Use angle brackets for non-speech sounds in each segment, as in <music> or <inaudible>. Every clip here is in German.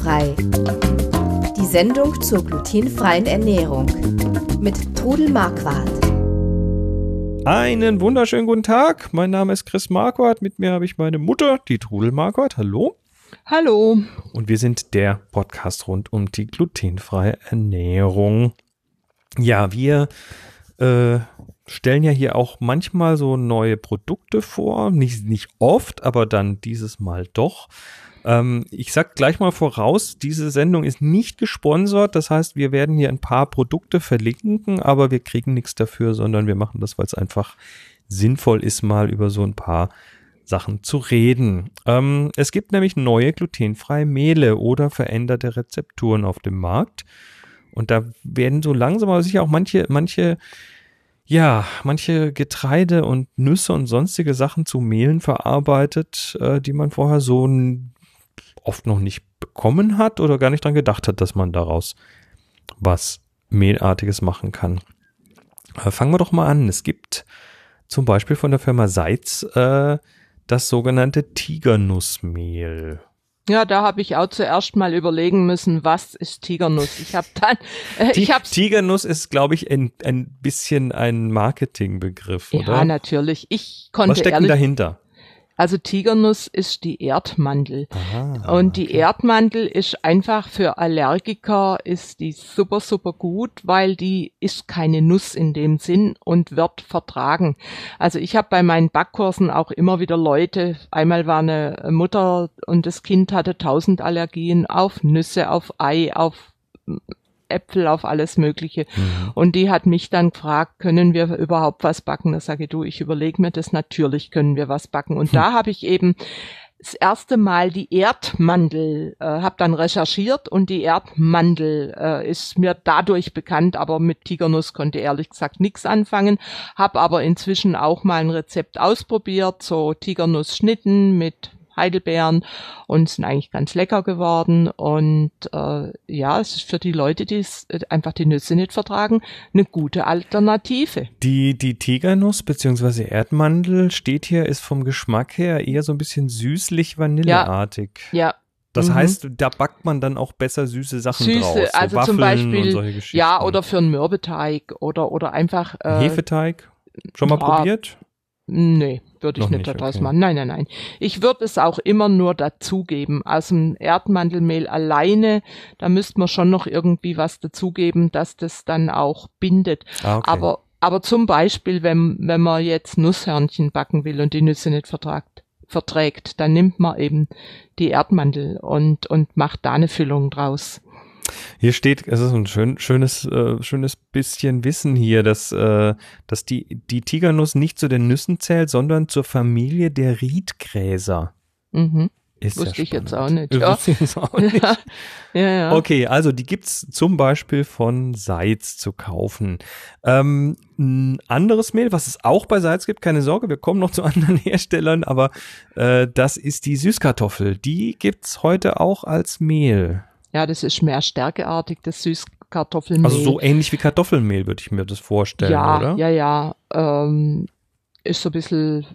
Glutenfrei. Die Sendung zur glutenfreien Ernährung mit Trudel Marquardt. Einen wunderschönen guten Tag. Mein Name ist Chris Marquardt. Mit mir habe ich meine Mutter, die Trudel Marquardt. Hallo. Hallo. Und wir sind der Podcast rund um die glutenfreie Ernährung. Ja, wir äh, stellen ja hier auch manchmal so neue Produkte vor. Nicht, nicht oft, aber dann dieses Mal doch. Ähm, ich sag gleich mal voraus, diese Sendung ist nicht gesponsert. Das heißt, wir werden hier ein paar Produkte verlinken, aber wir kriegen nichts dafür, sondern wir machen das, weil es einfach sinnvoll ist, mal über so ein paar Sachen zu reden. Ähm, es gibt nämlich neue glutenfreie Mehle oder veränderte Rezepturen auf dem Markt. Und da werden so langsam aber sicher auch manche, manche, ja, manche Getreide und Nüsse und sonstige Sachen zu Mehlen verarbeitet, äh, die man vorher so oft noch nicht bekommen hat oder gar nicht dran gedacht hat, dass man daraus was Mehlartiges machen kann. Aber fangen wir doch mal an. Es gibt zum Beispiel von der Firma Seitz äh, das sogenannte Tigernussmehl. Ja, da habe ich auch zuerst mal überlegen müssen, was ist Tigernuss. Ich habe dann, äh, ich habe Tigernuss ist, glaube ich, ein, ein bisschen ein Marketingbegriff, oder? Ja, natürlich. Ich konnte was steckt ehrlich, dahinter? Also Tigernuss ist die Erdmandel. Aha, und die okay. Erdmandel ist einfach für Allergiker ist die super, super gut, weil die ist keine Nuss in dem Sinn und wird vertragen. Also ich habe bei meinen Backkursen auch immer wieder Leute, einmal war eine Mutter und das Kind hatte tausend Allergien auf Nüsse, auf Ei, auf Äpfel, auf alles Mögliche. Mhm. Und die hat mich dann gefragt, können wir überhaupt was backen? Da sage ich, du, ich überlege mir das, natürlich können wir was backen. Und mhm. da habe ich eben das erste Mal die Erdmandel, äh, habe dann recherchiert und die Erdmandel äh, ist mir dadurch bekannt, aber mit Tigernuss konnte ehrlich gesagt nichts anfangen, habe aber inzwischen auch mal ein Rezept ausprobiert, so Tigernussschnitten mit Heidelbeeren und sind eigentlich ganz lecker geworden. Und äh, ja, es ist für die Leute, die es äh, einfach die Nüsse nicht vertragen, eine gute Alternative. Die, die Tigernuss bzw. Erdmandel steht hier, ist vom Geschmack her eher so ein bisschen süßlich vanilleartig. Ja. ja. Das mhm. heißt, da backt man dann auch besser süße Sachen Süße, draus. So also Waffeln zum Beispiel, ja, oder für einen Mürbeteig oder, oder einfach. Äh, Hefeteig? Schon mal ja, probiert? Nee, würde ich nicht, nicht daraus okay. machen. Nein, nein, nein. Ich würde es auch immer nur dazugeben. Aus dem Erdmandelmehl alleine, da müsste man schon noch irgendwie was dazugeben, dass das dann auch bindet. Ah, okay. Aber, aber zum Beispiel, wenn, wenn man jetzt Nusshörnchen backen will und die Nüsse nicht vertragt, verträgt, dann nimmt man eben die Erdmandel und, und macht da eine Füllung draus. Hier steht, es ist ein schön, schönes, äh, schönes bisschen Wissen hier, dass, äh, dass die, die Tigernuss nicht zu den Nüssen zählt, sondern zur Familie der Riedgräser. Mhm. Ist Wusste ja ich jetzt auch <laughs> nicht. Ja. Auch nicht. Ja. ja. ja, Okay, also die gibt's zum Beispiel von Seitz zu kaufen. Ähm, ein anderes Mehl, was es auch bei Seitz gibt, keine Sorge, wir kommen noch zu <laughs> anderen Herstellern, aber äh, das ist die Süßkartoffel. Die gibt's heute auch als Mehl. Ja, das ist mehr stärkeartig, das Süßkartoffelmehl. Also so ähnlich wie Kartoffelmehl würde ich mir das vorstellen, ja, oder? Ja, ja, ähm, ist so ein bisschen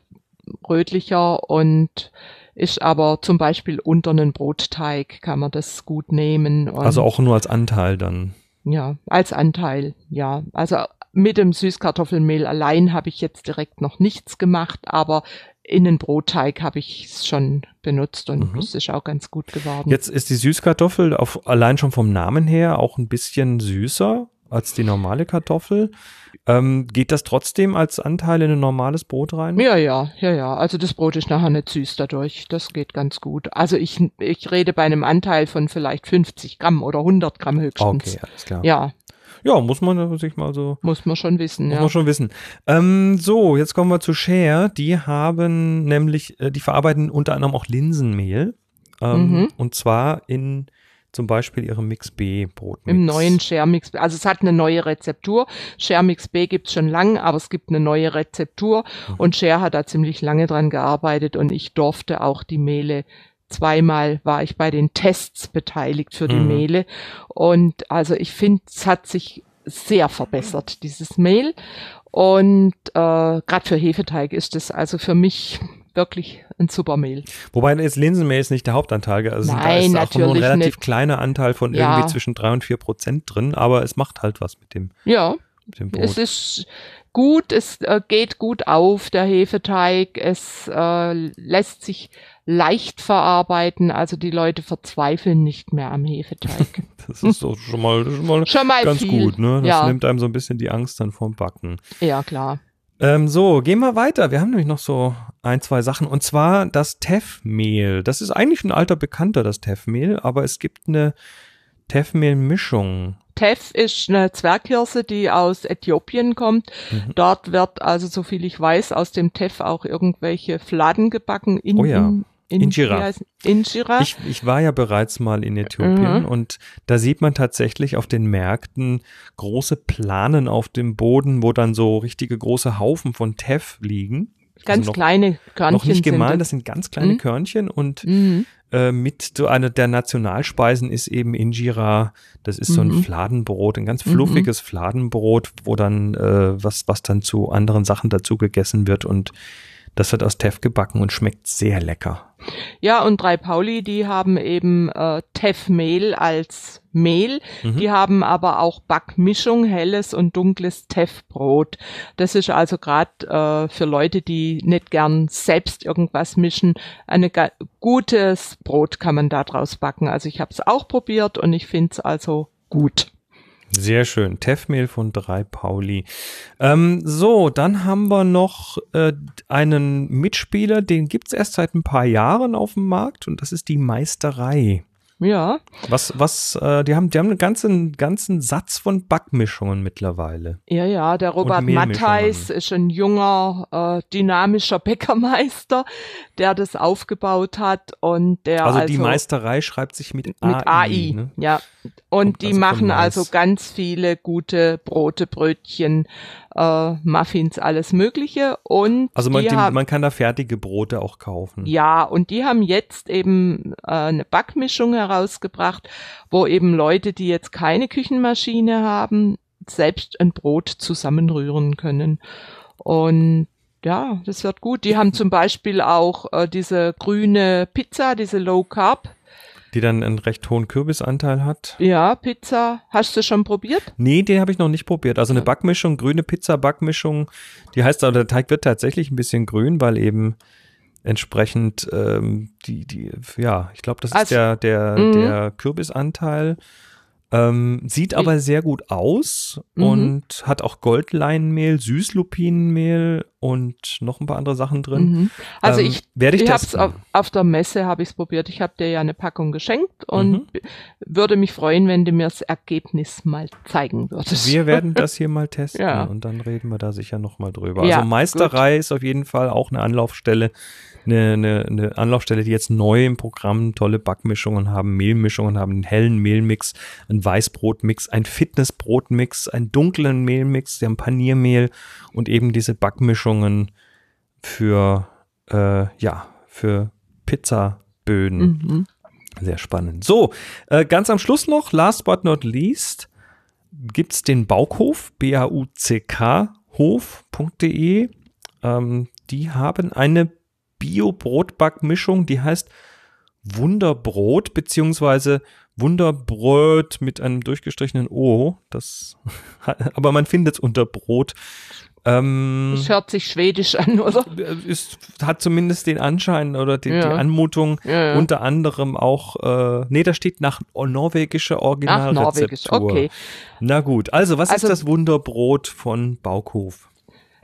rötlicher und ist aber zum Beispiel unter einen Brotteig kann man das gut nehmen. also auch nur als Anteil dann. Ja, als Anteil, ja. Also mit dem Süßkartoffelmehl allein habe ich jetzt direkt noch nichts gemacht, aber Innenbrotteig habe ich schon benutzt und mhm. es ist auch ganz gut geworden. Jetzt ist die Süßkartoffel auf, allein schon vom Namen her auch ein bisschen süßer als die normale Kartoffel. Ähm, geht das trotzdem als Anteil in ein normales Brot rein? Ja, ja, ja, ja. Also das Brot ist nachher nicht süß dadurch. Das geht ganz gut. Also ich, ich rede bei einem Anteil von vielleicht 50 Gramm oder 100 Gramm höchstens. Okay, alles klar. Ja, ja, muss man sich mal so. Muss man schon wissen, muss ja. man schon wissen. Ähm, so, jetzt kommen wir zu Share. Die haben nämlich, äh, die verarbeiten unter anderem auch Linsenmehl. Ähm, mhm. Und zwar in zum Beispiel ihrem Mix B Brotmix. Im neuen Share Mix B. Also es hat eine neue Rezeptur. Share Mix B gibt's schon lange, aber es gibt eine neue Rezeptur mhm. und Share hat da ziemlich lange dran gearbeitet und ich durfte auch die Mehle zweimal war ich bei den Tests beteiligt für die mhm. Mehle. Und also ich finde, es hat sich sehr verbessert, dieses Mehl. Und äh, gerade für Hefeteig ist es also für mich wirklich ein super Mehl. Wobei jetzt Linsenmehl ist nicht der Hauptanteil. Also Nein, da ist auch nur ein natürlich relativ nicht. kleiner Anteil von Ja. irgendwie zwischen drei und vier Prozent drin, aber es macht halt was mit dem, Ja, mit dem es Brot. ist gut, es äh, geht gut auf, der Hefeteig, es äh, lässt sich leicht verarbeiten, also die Leute verzweifeln nicht mehr am Hefeteig. <laughs> Das ist so schon mal, schon mal Schon mal ganz viel. gut, ne? Das ja, nimmt einem so ein bisschen die Angst dann vom Backen. ja, klar. Ähm, so, gehen wir weiter. Wir haben nämlich noch so ein, zwei Sachen. Und zwar das Teff-Mehl. Das ist eigentlich ein alter Bekannter, das Teff-Mehl, aber es gibt eine Teff-Mehl-Mischung. Teff ist eine Zwerghirse, die aus Äthiopien kommt. Mhm. Dort wird also, so viel ich weiß, aus dem Teff auch irgendwelche Fladen gebacken. In, Oh ja. in, Injera. heißt- Injera. Ich, ich war ja bereits mal in Äthiopien Mhm. und da sieht man tatsächlich auf den Märkten große Planen auf dem Boden, wo dann so richtige große Haufen von Teff liegen. Ganz also noch, kleine Körnchen noch nicht gemahlen, sind das sind ganz kleine Mhm. Körnchen und Mhm. äh, mit so einer der Nationalspeisen ist eben Injera. Das ist so ein Mhm. Fladenbrot, ein ganz fluffiges Fladenbrot, wo dann äh, was was dann zu anderen Sachen dazu gegessen wird und das wird aus Teff gebacken und schmeckt sehr lecker. Ja, und drei Pauli, die haben eben äh, Teff-Mehl als Mehl. Mhm. Die haben aber auch Backmischung, helles und dunkles Teff-Brot. Das ist also gerade äh, für Leute, die nicht gern selbst irgendwas mischen, ein gutes Brot kann man da draus backen. Also ich habe es auch probiert und ich finde es also gut. Sehr schön. Teffmehl von drei Pauli. Ähm, so, dann haben wir noch äh, einen Mitspieler, den gibt's erst seit ein paar Jahren auf dem Markt und das ist die Meisterei. Ja, Was, was, äh, die haben, die haben einen ganzen, ganzen Satz von Backmischungen mittlerweile. ja, ja. Der Robert. Mattheis ist ein junger, äh, dynamischer <laughs> Bäckermeister, der das aufgebaut hat und der Also, also, die Meisterei schreibt sich mit, mit AI. AI, Ne? ja. Und die also machen also ganz viele gute Brote, Brötchen, äh, Muffins, alles Mögliche. Und Also man, die man kann da fertige Brote auch kaufen. ja, und die haben jetzt eben äh, eine Backmischung herausgebracht, wo eben Leute, die jetzt keine Küchenmaschine haben, selbst ein Brot zusammenrühren können. Und ja, das wird gut. Die haben zum Beispiel auch äh, diese grüne Pizza, diese Low Carb. Die dann einen recht hohen Kürbisanteil hat. Ja, Pizza. Hast du schon probiert? Nee, den habe ich noch nicht probiert. Also eine Backmischung, grüne Pizza-Backmischung, die heißt aber, der Teig wird tatsächlich ein bisschen grün, weil eben entsprechend ähm, die, die, ja, ich glaube, das ist Also, der, der, mhm. der Kürbisanteil. Ähm, sieht aber sehr gut aus Mhm. und hat auch Goldleinmehl, Süßlupinenmehl und noch ein paar andere Sachen drin. Mhm. Also Ähm, ich, werde ich, ich hab's auf, auf der Messe habe ich es probiert. Ich habe dir ja eine Packung geschenkt und Mhm. würde mich freuen, wenn du mir das Ergebnis mal zeigen würdest. Wir <laughs> werden das hier mal testen Ja. und dann reden wir da sicher nochmal drüber. Ja, also Meisterei ist auf jeden Fall auch eine Anlaufstelle, eine, eine, eine Anlaufstelle, die jetzt neu im Programm tolle Backmischungen haben, Mehlmischungen haben, einen hellen Mehlmix, einen Weißbrotmix, einen Fitnessbrotmix, einen dunklen Mehlmix, sie haben Paniermehl und eben diese Backmischungen für, äh, ja, für Pizzaböden. Mhm. Sehr spannend. So, äh, ganz am Schluss noch, last but not least, gibt's den Baukhof, B-A-U-C-K, hof.de. Ähm, die haben eine Bio-Brotbackmischung, die heißt Wunderbrot, beziehungsweise Wunderbrot mit einem durchgestrichenen O. Das, <laughs> aber man findet es unter Brot. Ähm, Das hört sich schwedisch an, oder? ist, hat zumindest den Anschein oder die, die Ja. Anmutung, Ja, ja. unter anderem auch, äh, nee, da steht nach norwegische Ach, Originalrezeptur. norwegisch, okay. Na gut, also was Also- ist das Wunderbrot von Baukhof?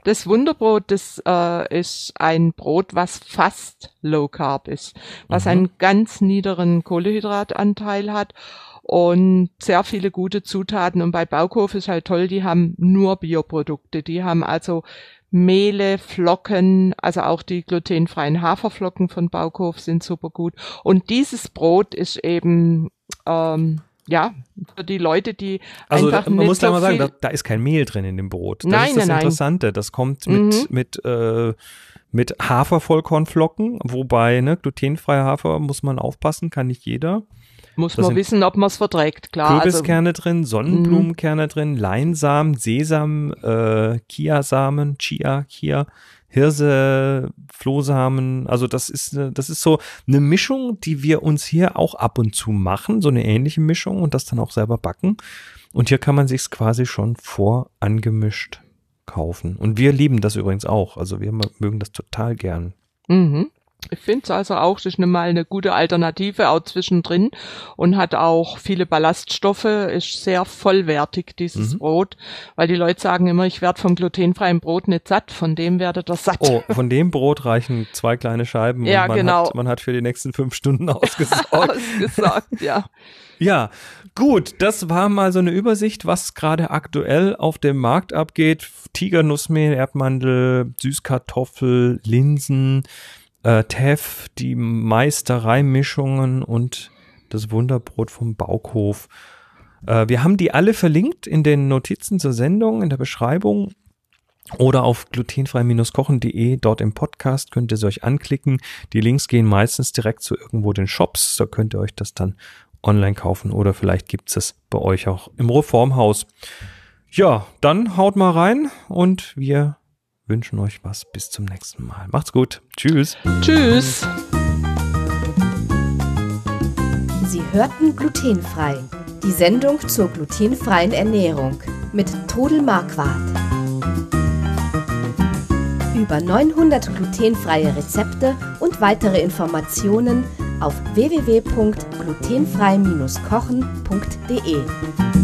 Das Wunderbrot, das äh, ist ein Brot, was fast Low Carb ist, was Mhm. einen ganz niederen Kohlehydratanteil hat und sehr viele gute Zutaten. Und bei Baukhof ist halt toll, die haben nur Bioprodukte. Die haben also Mehle, Flocken, also auch die glutenfreien Haferflocken von Baukhof sind super gut. Und dieses Brot ist eben ähm, ja für die Leute, die Also einfach man muss so da mal sagen, da, da ist kein Mehl drin in dem Brot. Das Nein, ist das nein, nein. Interessante. Das kommt Mhm. mit, mit, äh, mit Hafervollkornflocken, wobei, ne, glutenfreier Hafer muss man aufpassen, kann nicht jeder. muss da man wissen, ob man es verträgt. Klar, also, Kürbiskerne drin, Sonnenblumenkerne drin, Leinsamen, Sesam, äh, Chiasamen, Chia, Chia, Hirse, Flohsamen. Also das ist, das ist so eine Mischung, die wir uns hier auch ab und zu machen, so eine ähnliche Mischung und das dann auch selber backen. Und hier kann man sich's quasi schon vorangemischt kaufen. Und wir lieben das übrigens auch. Also wir mögen das total gern. Mhm. Ich finde es also auch, das ist mal eine gute Alternative auch zwischendrin und hat auch viele Ballaststoffe, ist sehr vollwertig, dieses mhm. Brot, weil die Leute sagen immer, ich werde vom glutenfreien Brot nicht satt, von dem werdet ihr satt. Oh, von dem Brot reichen zwei kleine Scheiben ja, und man, genau. hat, man hat für die nächsten fünf Stunden <laughs> ausgesorgt. ausgesorgt, ja. <laughs> Ja, gut, das war mal so eine Übersicht, was gerade aktuell auf dem Markt abgeht. Tigernussmehl, Erdmandel, Süßkartoffel, Linsen, äh, Teff, die Meistereimischungen und das Wunderbrot vom Baukhof. Äh, wir haben die alle verlinkt in den Notizen zur Sendung, in der Beschreibung oder auf glutenfrei-kochen.de. Dort im Podcast könnt ihr sie euch anklicken. Die Links gehen meistens direkt zu irgendwo den Shops. Da könnt ihr euch das dann online kaufen oder vielleicht gibt's es bei euch auch im Reformhaus. Ja, dann haut mal rein und wir wünschen euch was. Bis zum nächsten Mal. Macht's gut. Tschüss. Tschüss. Sie hörten glutenfrei. Die Sendung zur glutenfreien Ernährung mit Todel Marquardt. Über 900 glutenfreie Rezepte und weitere Informationen auf www.glutenfrei-kochen.de.